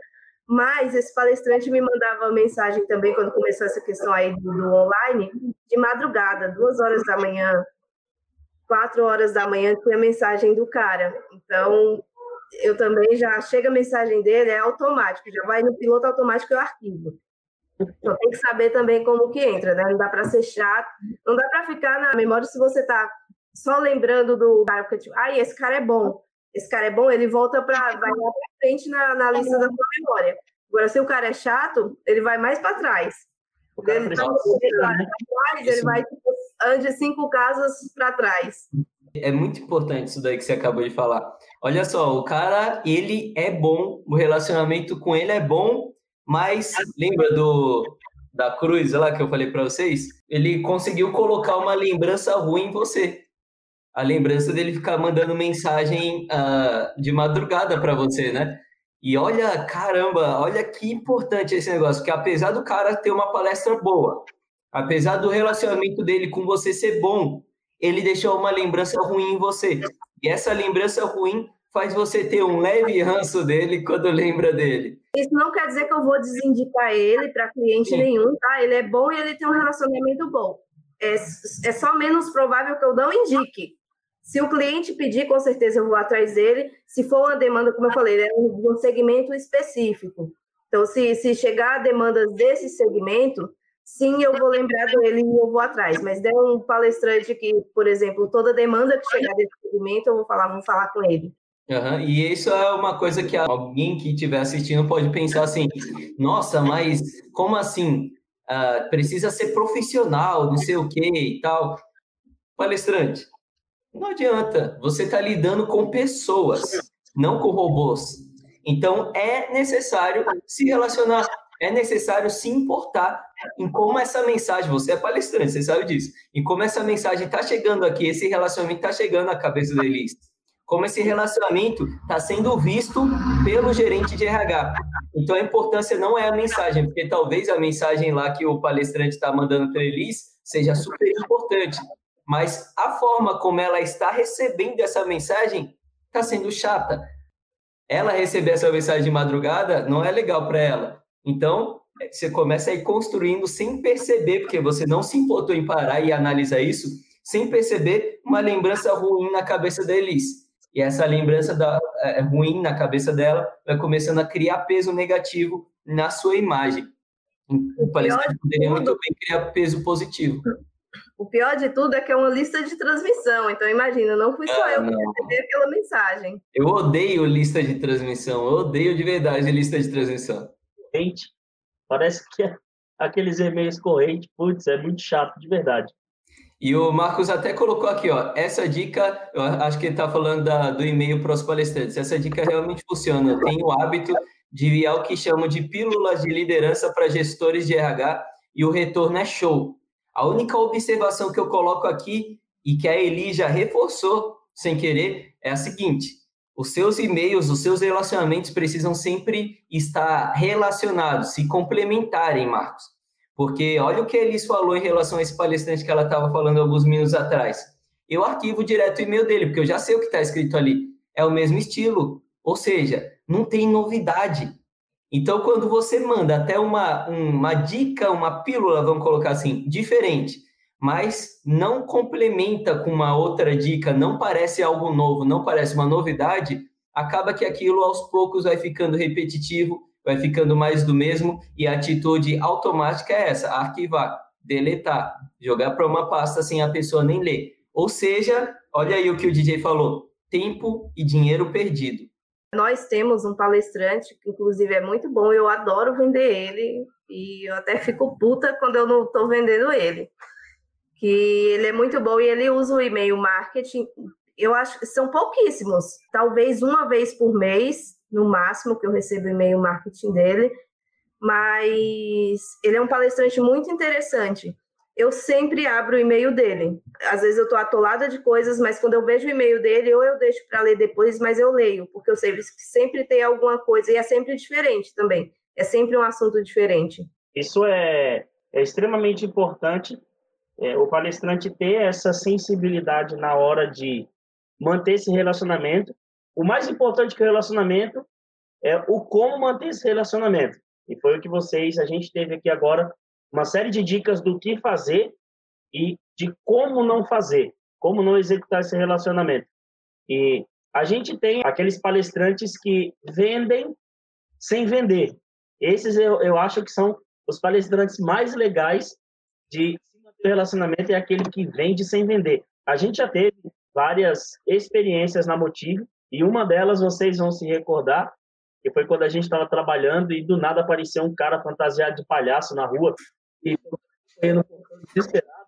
mas esse palestrante me mandava mensagem também quando começou essa questão aí do, do online, de madrugada, duas horas da manhã, quatro horas da manhã tinha a mensagem do cara. Então, eu também já chega a mensagem dele, é automático, já vai no piloto automático e eu arquivo. Então, tem que saber também como que entra, né? Não dá para ser chato, não dá para ficar na memória se você tá só lembrando do cara, porque tipo, ai, esse cara é bom, esse cara é bom, ele volta para vai lá para frente na, na lista da sua memória. Agora, se o cara é chato, ele vai mais para trás. Ele, tá, ele, vai, ele vai tipo, ande cinco casas para trás. É muito importante isso daí que você acabou de falar. Olha só, o cara, ele é bom, o relacionamento com ele é bom, mas lembra do da cruz lá que eu falei para vocês? Ele conseguiu colocar uma lembrança ruim em você. A lembrança dele ficar mandando mensagem uh, de madrugada para você, né? E olha, caramba, olha que importante esse negócio, porque apesar do cara ter uma palestra boa, apesar do relacionamento dele com você ser bom, ele deixou uma lembrança ruim em você. E essa lembrança ruim faz você ter um leve ranço dele quando lembra dele. Isso não quer dizer que eu vou desindicar ele para cliente Sim. nenhum, tá? Ele é bom e ele tem um relacionamento bom. É, é só menos provável que eu não indique. Se o cliente pedir, com certeza eu vou atrás dele. Se for uma demanda, como eu falei, é um segmento específico. Então, se, se chegar a demandas desse segmento, sim, eu vou lembrar dele e eu vou atrás. Mas der um palestrante que, por exemplo, toda demanda que chegar desse segmento, eu vou falar, vou falar com ele. Uhum. E isso é uma coisa que alguém que estiver assistindo pode pensar assim: nossa, mas como assim? Uh, precisa ser profissional, não sei o que e tal. Palestrante, não adianta. Você está lidando com pessoas, não com robôs. Então é necessário se relacionar, é necessário se importar em como essa mensagem, você é palestrante, você sabe disso, em como essa mensagem está chegando aqui, esse relacionamento está chegando à cabeça do Elis como esse relacionamento está sendo visto pelo gerente de RH. Então, a importância não é a mensagem, porque talvez a mensagem lá que o palestrante está mandando para eles seja super importante, mas a forma como ela está recebendo essa mensagem está sendo chata. Ela receber essa mensagem de madrugada não é legal para ela. Então, você começa a ir construindo sem perceber, porque você não se importou em parar e analisar isso, sem perceber uma lembrança ruim na cabeça da. E essa lembrança da, é, é, ruim na cabeça dela vai começando a criar peso negativo na sua imagem. O palestrante poderia muito bem criar peso positivo. O pior de tudo é que é uma lista de transmissão. Então, imagina, não fui só ah, eu que recebi aquela mensagem. Eu odeio lista de transmissão. Eu odeio de verdade lista de transmissão. Gente, parece que é aqueles e-mails correntes, putz, é muito chato, de verdade. E o Marcos até colocou aqui, ó, essa dica, eu acho que ele está falando da, do e-mail para os palestrantes, essa dica realmente funciona. Eu tenho o hábito de enviar o que chamo de pílulas de liderança para gestores de RH e o retorno é show. A única observação que eu coloco aqui e que a Eli já reforçou sem querer é a seguinte: os seus e-mails, os seus relacionamentos precisam sempre estar relacionados, se complementarem, Marcos. Porque olha o que eles falou em relação a esse palestrante que ela estava falando alguns minutos atrás. Eu arquivo direto o e-mail dele, porque eu já sei o que está escrito ali. É o mesmo estilo. Ou seja, não tem novidade. Então, quando você manda até uma, uma dica, uma pílula, vamos colocar assim, diferente, mas não complementa com uma outra dica, não parece algo novo, não parece uma novidade, acaba que aquilo aos poucos vai ficando repetitivo vai ficando mais do mesmo e a atitude automática é essa: arquivar, deletar, jogar para uma pasta sem a pessoa nem ler. Ou seja, olha aí o que o DJ falou: tempo e dinheiro perdido. Nós temos um palestrante que, inclusive, é muito bom, eu adoro vender ele e eu até fico puta quando eu não estou vendendo ele. Que ele é muito bom e ele usa o e-mail marketing. Eu acho que são pouquíssimos, talvez uma vez por mês no máximo que eu recebo e-mail marketing dele, mas ele é um palestrante muito interessante. Eu sempre abro o e-mail dele. Às vezes eu estou atolada de coisas, mas quando eu vejo o e-mail dele, ou eu deixo para ler depois, mas eu leio, porque eu sei que sempre tem alguma coisa e é sempre diferente também. É sempre um assunto diferente. Isso é, é extremamente importante. É, o palestrante ter essa sensibilidade na hora de manter esse relacionamento o mais importante que o relacionamento é o como manter esse relacionamento. E foi o que vocês, a gente teve aqui agora uma série de dicas do que fazer e de como não fazer, como não executar esse relacionamento. E a gente tem aqueles palestrantes que vendem sem vender. Esses eu, eu acho que são os palestrantes mais legais de relacionamento é aquele que vende sem vender. A gente já teve várias experiências na Motive e uma delas vocês vão se recordar, que foi quando a gente estava trabalhando e do nada apareceu um cara fantasiado de palhaço na rua e no desesperado.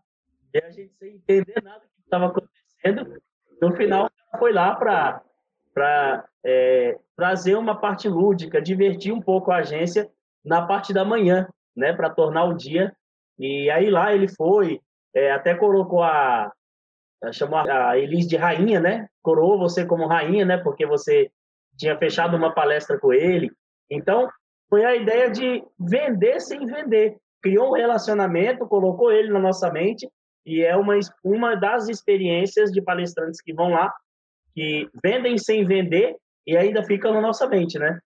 E a gente sem entender nada que estava acontecendo. No final, foi lá para é, trazer uma parte lúdica, divertir um pouco a agência na parte da manhã, né, para tornar o dia. E aí lá ele foi, é, até colocou a, chamou a Elis de rainha, né? Coroou você como rainha, né? Porque você tinha fechado uma palestra com ele. Então, foi a ideia de vender sem vender. Criou um relacionamento, colocou ele na nossa mente e é uma, uma das experiências de palestrantes que vão lá, que vendem sem vender e ainda fica na nossa mente, né?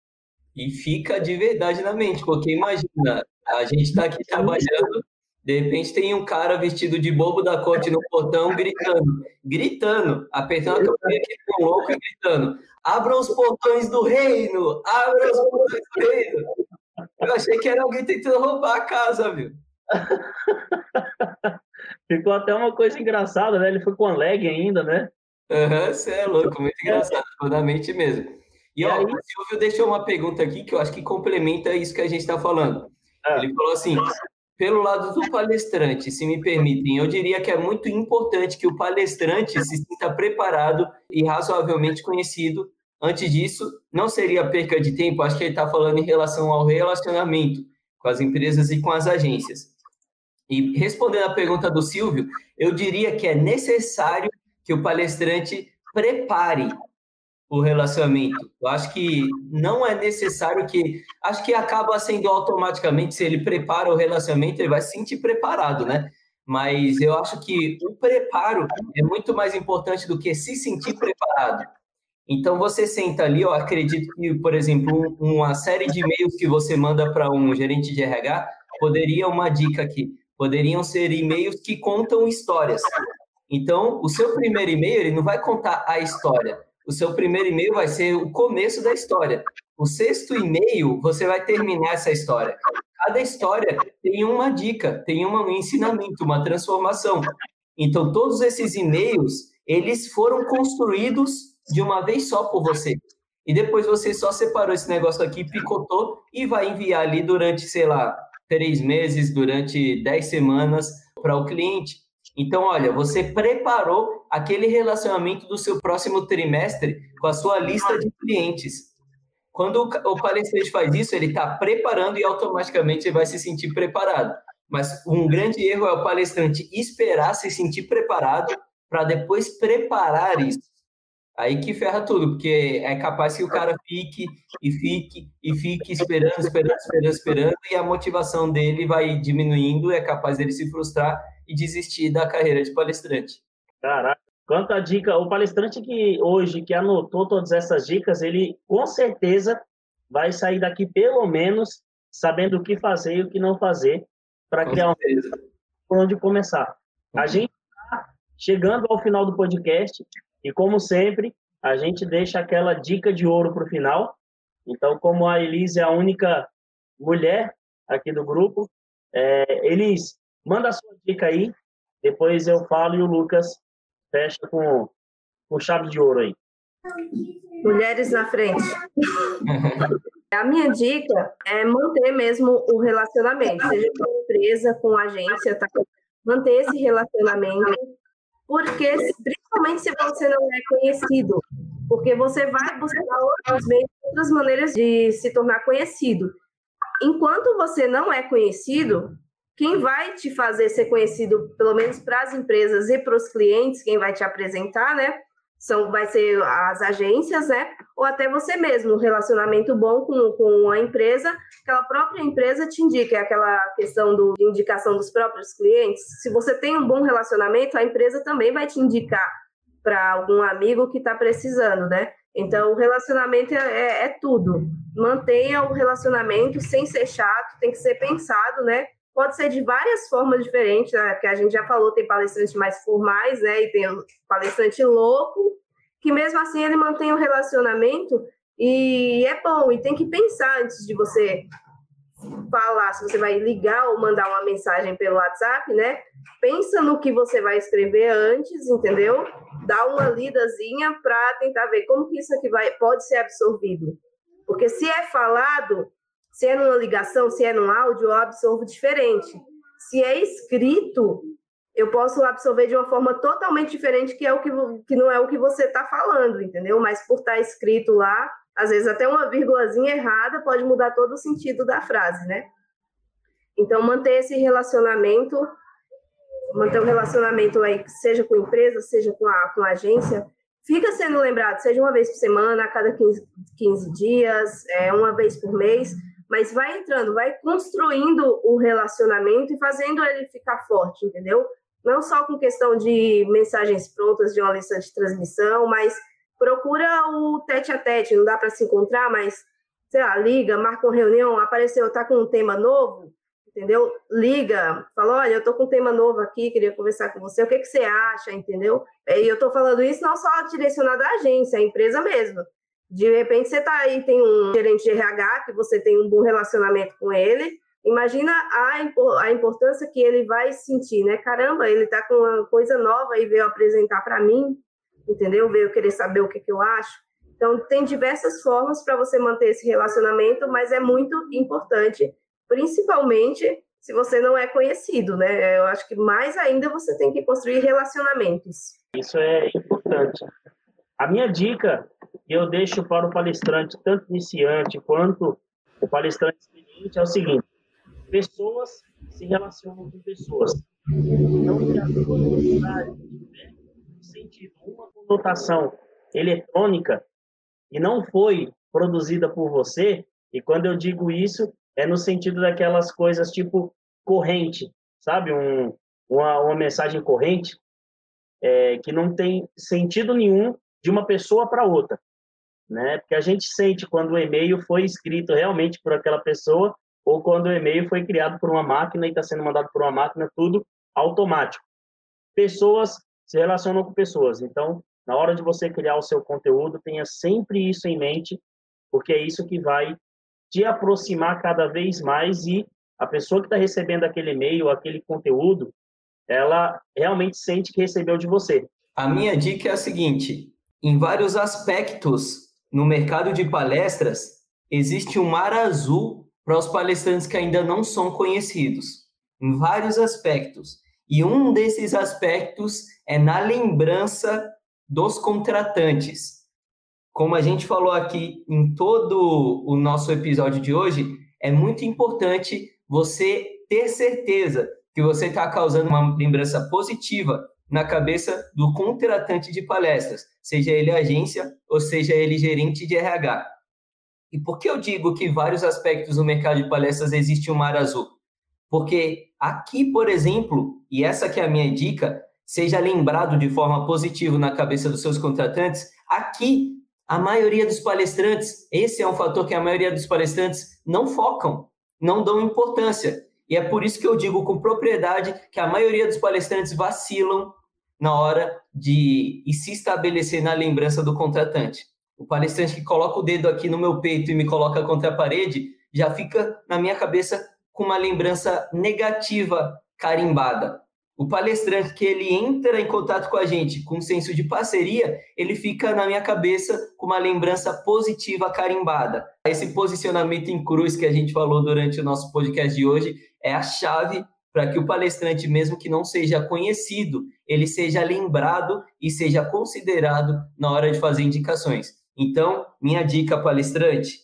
E fica de verdade na mente, porque imagina, a gente está aqui trabalhando De repente tem um cara vestido de bobo da corte no portão gritando, gritando, apertando a campanha que louco e gritando: abram os portões do reino! Abram os portões do reino! Eu achei que era alguém tentando roubar a casa, viu? Ficou até uma coisa engraçada, né? Ele foi com a leg ainda, né? Aham, uhum, você é louco, muito engraçado, totalmente mesmo. E, ó, o Silvio deixou uma pergunta aqui que eu acho que complementa isso que a gente está falando. Ah. Ele falou assim: pelo lado do palestrante, se me permitem, eu diria que é muito importante que o palestrante se sinta preparado e razoavelmente conhecido. Antes disso, não seria perca de tempo, acho que ele está falando em relação ao relacionamento com as empresas e com as agências. E respondendo à pergunta do Silvio, eu diria que é necessário que o palestrante prepare o relacionamento. Eu acho que não é necessário que. Acho que acaba sendo automaticamente, se ele prepara o relacionamento, ele vai se sentir preparado, né? Mas eu acho que o preparo é muito mais importante do que se sentir preparado. Então você senta ali, eu acredito que, por exemplo, uma série de e-mails que você manda para um gerente de RH poderia uma dica aqui, poderiam ser e-mails que contam histórias. Então, o seu primeiro e-mail ele não vai contar a história, o seu primeiro e-mail vai ser o começo da história. O sexto e-mail, você vai terminar essa história. Cada história tem uma dica, tem um ensinamento, uma transformação. Então, todos esses e-mails, eles foram construídos de uma vez só por você. E depois você só separou esse negócio aqui, picotou e vai enviar ali durante, sei lá, três meses, durante dez semanas para o cliente. Então, olha, você preparou aquele relacionamento do seu próximo trimestre com a sua lista de clientes. Quando o palestrante faz isso, ele está preparando e automaticamente vai se sentir preparado. Mas um grande erro é o palestrante esperar se sentir preparado para depois preparar isso. Aí que ferra tudo, porque é capaz que o cara fique e fique e fique esperando, esperando, esperando, esperando, e a motivação dele vai diminuindo, é capaz dele se frustrar e desistir da carreira de palestrante. Caraca, quanta dica. O palestrante que hoje, que anotou todas essas dicas, ele com certeza vai sair daqui pelo menos sabendo o que fazer e o que não fazer para criar certeza. um por onde começar. A uhum. gente está chegando ao final do podcast e, como sempre, a gente deixa aquela dica de ouro para o final. Então, como a Elise é a única mulher aqui do grupo, é, Elise, Manda a sua dica aí, depois eu falo e o Lucas fecha com, com chave de ouro aí. Mulheres na frente. a minha dica é manter mesmo o relacionamento, seja com a empresa, com a agência, tá? manter esse relacionamento, porque principalmente se você não é conhecido, porque você vai buscar outros meios, outras maneiras de se tornar conhecido. Enquanto você não é conhecido, quem vai te fazer ser conhecido, pelo menos para as empresas e para os clientes, quem vai te apresentar, né? São, vai ser as agências, né? Ou até você mesmo, um relacionamento bom com, com a empresa, aquela própria empresa te indica, é aquela questão do, de indicação dos próprios clientes. Se você tem um bom relacionamento, a empresa também vai te indicar para algum amigo que está precisando, né? Então, o relacionamento é, é, é tudo. Mantenha o relacionamento sem ser chato, tem que ser pensado, né? Pode ser de várias formas diferentes, né? que a gente já falou, tem palestrantes mais formais, né? E tem o palestrante louco, que mesmo assim ele mantém o relacionamento e é bom, e tem que pensar antes de você falar, se você vai ligar ou mandar uma mensagem pelo WhatsApp, né? Pensa no que você vai escrever antes, entendeu? Dá uma lidazinha para tentar ver como que isso aqui vai, pode ser absorvido. Porque se é falado, se é numa ligação, se é num áudio, eu absorvo diferente. Se é escrito, eu posso absorver de uma forma totalmente diferente, que é o que, que não é o que você está falando, entendeu? Mas por estar tá escrito lá, às vezes até uma vírgulazinha errada pode mudar todo o sentido da frase, né? Então, manter esse relacionamento, manter o um relacionamento aí, seja com a empresa, seja com a, com a agência, fica sendo lembrado, seja uma vez por semana, a cada 15, 15 dias, é, uma vez por mês, mas vai entrando, vai construindo o relacionamento e fazendo ele ficar forte, entendeu? Não só com questão de mensagens prontas de uma lista de transmissão, mas procura o tete a tete, não dá para se encontrar, mas sei lá, liga, marca uma reunião, apareceu, tá com um tema novo, entendeu? Liga, fala, olha, eu tô com um tema novo aqui, queria conversar com você, o que, que você acha, entendeu? E eu tô falando isso não só direcionado à agência, à empresa mesmo. De repente você tá aí, tem um gerente de RH, que você tem um bom relacionamento com ele, imagina a, a importância que ele vai sentir, né? Caramba, ele tá com uma coisa nova e veio apresentar para mim, entendeu? Veio querer saber o que, que eu acho. Então, tem diversas formas para você manter esse relacionamento, mas é muito importante principalmente se você não é conhecido, né? Eu acho que mais ainda você tem que construir relacionamentos. Isso é importante. A minha dica que eu deixo para o palestrante, tanto iniciante quanto o palestrante experiente, é o seguinte: pessoas se relacionam com pessoas. Então, se a sua tiver sentido uma conotação eletrônica e não foi produzida por você, e quando eu digo isso, é no sentido daquelas coisas tipo corrente, sabe? Um, uma, uma mensagem corrente é, que não tem sentido nenhum de uma pessoa para outra, né? Porque a gente sente quando o e-mail foi escrito realmente por aquela pessoa ou quando o e-mail foi criado por uma máquina e está sendo mandado por uma máquina, tudo automático. Pessoas se relacionam com pessoas, então na hora de você criar o seu conteúdo, tenha sempre isso em mente, porque é isso que vai te aproximar cada vez mais e a pessoa que está recebendo aquele e-mail, aquele conteúdo, ela realmente sente que recebeu de você. A minha dica é a seguinte: em vários aspectos no mercado de palestras, existe um mar azul para os palestrantes que ainda não são conhecidos. Em vários aspectos. E um desses aspectos é na lembrança dos contratantes como a gente falou aqui em todo o nosso episódio de hoje, é muito importante você ter certeza que você está causando uma lembrança positiva na cabeça do contratante de palestras, seja ele agência ou seja ele gerente de RH. E por que eu digo que vários aspectos do mercado de palestras existe um mar azul? Porque aqui, por exemplo, e essa que é a minha dica, seja lembrado de forma positiva na cabeça dos seus contratantes, aqui a maioria dos palestrantes, esse é um fator que a maioria dos palestrantes não focam, não dão importância. E é por isso que eu digo com propriedade que a maioria dos palestrantes vacilam na hora de se estabelecer na lembrança do contratante. O palestrante que coloca o dedo aqui no meu peito e me coloca contra a parede já fica na minha cabeça com uma lembrança negativa carimbada. O palestrante que ele entra em contato com a gente com um senso de parceria, ele fica na minha cabeça com uma lembrança positiva carimbada. Esse posicionamento em cruz que a gente falou durante o nosso podcast de hoje é a chave para que o palestrante, mesmo que não seja conhecido, ele seja lembrado e seja considerado na hora de fazer indicações. Então, minha dica palestrante,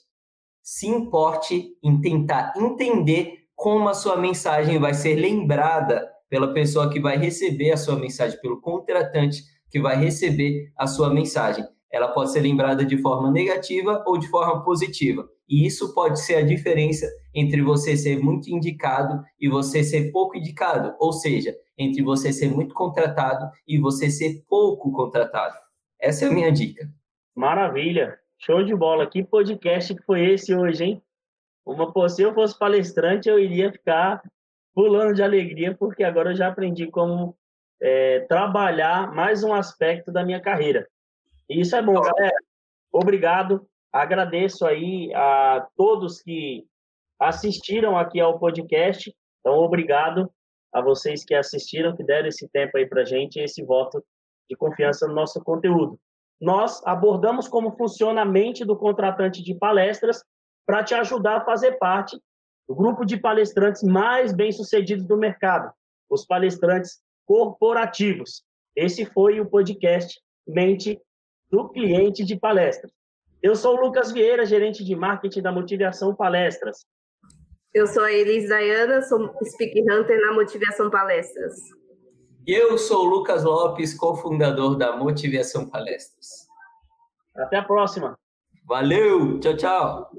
se importe em tentar entender como a sua mensagem vai ser lembrada pela pessoa que vai receber a sua mensagem, pelo contratante que vai receber a sua mensagem. Ela pode ser lembrada de forma negativa ou de forma positiva. E isso pode ser a diferença entre você ser muito indicado e você ser pouco indicado, ou seja, entre você ser muito contratado e você ser pouco contratado. Essa é a minha dica. Maravilha. Show de bola. Que podcast que foi esse hoje, hein? Uma, se eu fosse palestrante, eu iria ficar pulando de alegria, porque agora eu já aprendi como é, trabalhar mais um aspecto da minha carreira. E isso é bom, galera. Obrigado. Agradeço aí a todos que assistiram aqui ao podcast. Então, obrigado a vocês que assistiram, que deram esse tempo aí para gente, esse voto de confiança no nosso conteúdo. Nós abordamos como funciona a mente do contratante de palestras para te ajudar a fazer parte o grupo de palestrantes mais bem-sucedidos do mercado, os palestrantes corporativos. Esse foi o podcast Mente do Cliente de Palestras. Eu sou o Lucas Vieira, gerente de marketing da Motivação Palestras. Eu sou a Elis Dayana, sou Speak Hunter na Motivação Palestras. E eu sou o Lucas Lopes, cofundador da Motivação Palestras. Até a próxima. Valeu, tchau, tchau.